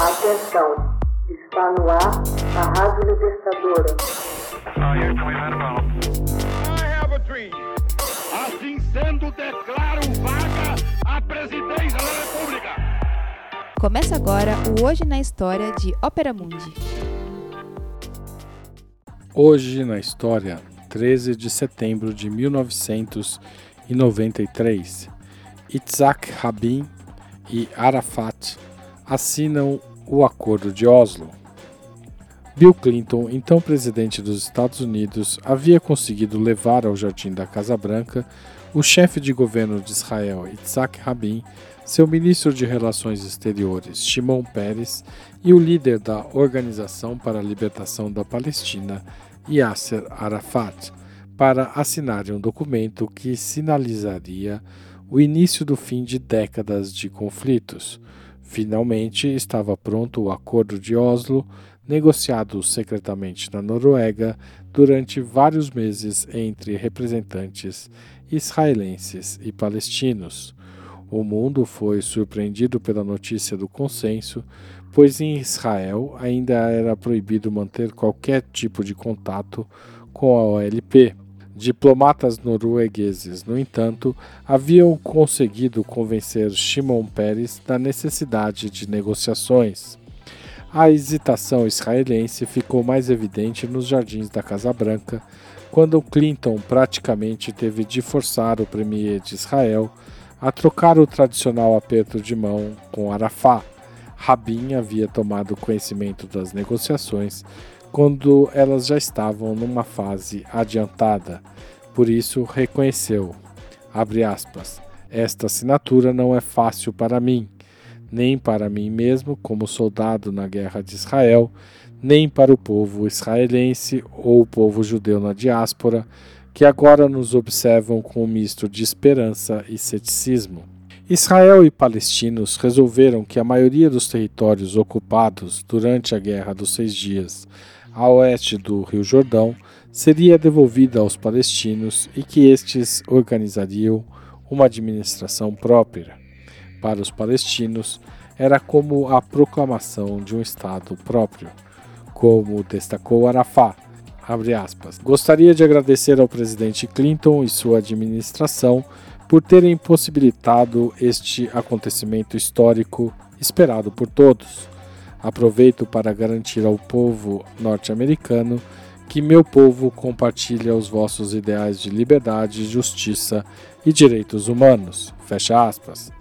Atenção, está no ar a Rádio Libertadora. Assim sendo, declaro vaga a presidência da República. Começa agora o Hoje na História de Ópera Mundi. Hoje na História, 13 de setembro de 1993, Itzhak Rabin e Arafat assinam o Acordo de Oslo. Bill Clinton, então presidente dos Estados Unidos, havia conseguido levar ao jardim da Casa Branca o chefe de governo de Israel, Itzhak Rabin, seu ministro de Relações Exteriores, Shimon Peres, e o líder da Organização para a Libertação da Palestina, Yasser Arafat, para assinarem um documento que sinalizaria o início do fim de décadas de conflitos. Finalmente estava pronto o Acordo de Oslo, negociado secretamente na Noruega durante vários meses entre representantes israelenses e palestinos. O mundo foi surpreendido pela notícia do consenso, pois em Israel ainda era proibido manter qualquer tipo de contato com a OLP. Diplomatas noruegueses, no entanto, haviam conseguido convencer Shimon Peres da necessidade de negociações. A hesitação israelense ficou mais evidente nos jardins da Casa Branca, quando Clinton praticamente teve de forçar o premier de Israel a trocar o tradicional aperto de mão com Arafat. Rabin havia tomado conhecimento das negociações quando elas já estavam numa fase adiantada. Por isso reconheceu, aspas, esta assinatura não é fácil para mim, nem para mim mesmo como soldado na guerra de Israel, nem para o povo israelense ou o povo judeu na diáspora, que agora nos observam com um misto de esperança e ceticismo. Israel e palestinos resolveram que a maioria dos territórios ocupados durante a Guerra dos Seis Dias a oeste do Rio Jordão, seria devolvida aos palestinos e que estes organizariam uma administração própria. Para os palestinos, era como a proclamação de um Estado próprio, como destacou Arafat. Gostaria de agradecer ao presidente Clinton e sua administração por terem possibilitado este acontecimento histórico esperado por todos Aproveito para garantir ao povo norte-americano que meu povo compartilha os vossos ideais de liberdade, justiça e direitos humanos. Fecha aspas.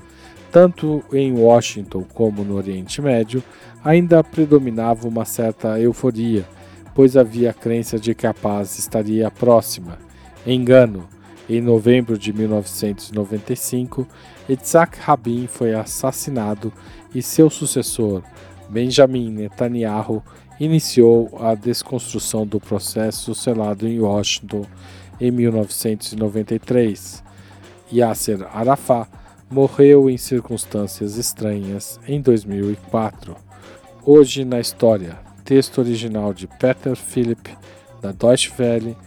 Tanto em Washington como no Oriente Médio, ainda predominava uma certa euforia, pois havia a crença de que a paz estaria próxima. Engano. Em novembro de 1995, Yitzhak Rabin foi assassinado e seu sucessor, Benjamin Netanyahu iniciou a desconstrução do processo selado em Washington em 1993. Yasser Arafat morreu em circunstâncias estranhas em 2004. Hoje na história, texto original de Peter Philip, da Deutsche Welle,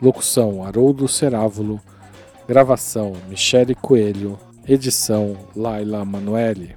locução Haroldo Cerávulo, gravação Michele Coelho, edição Laila Manuelle.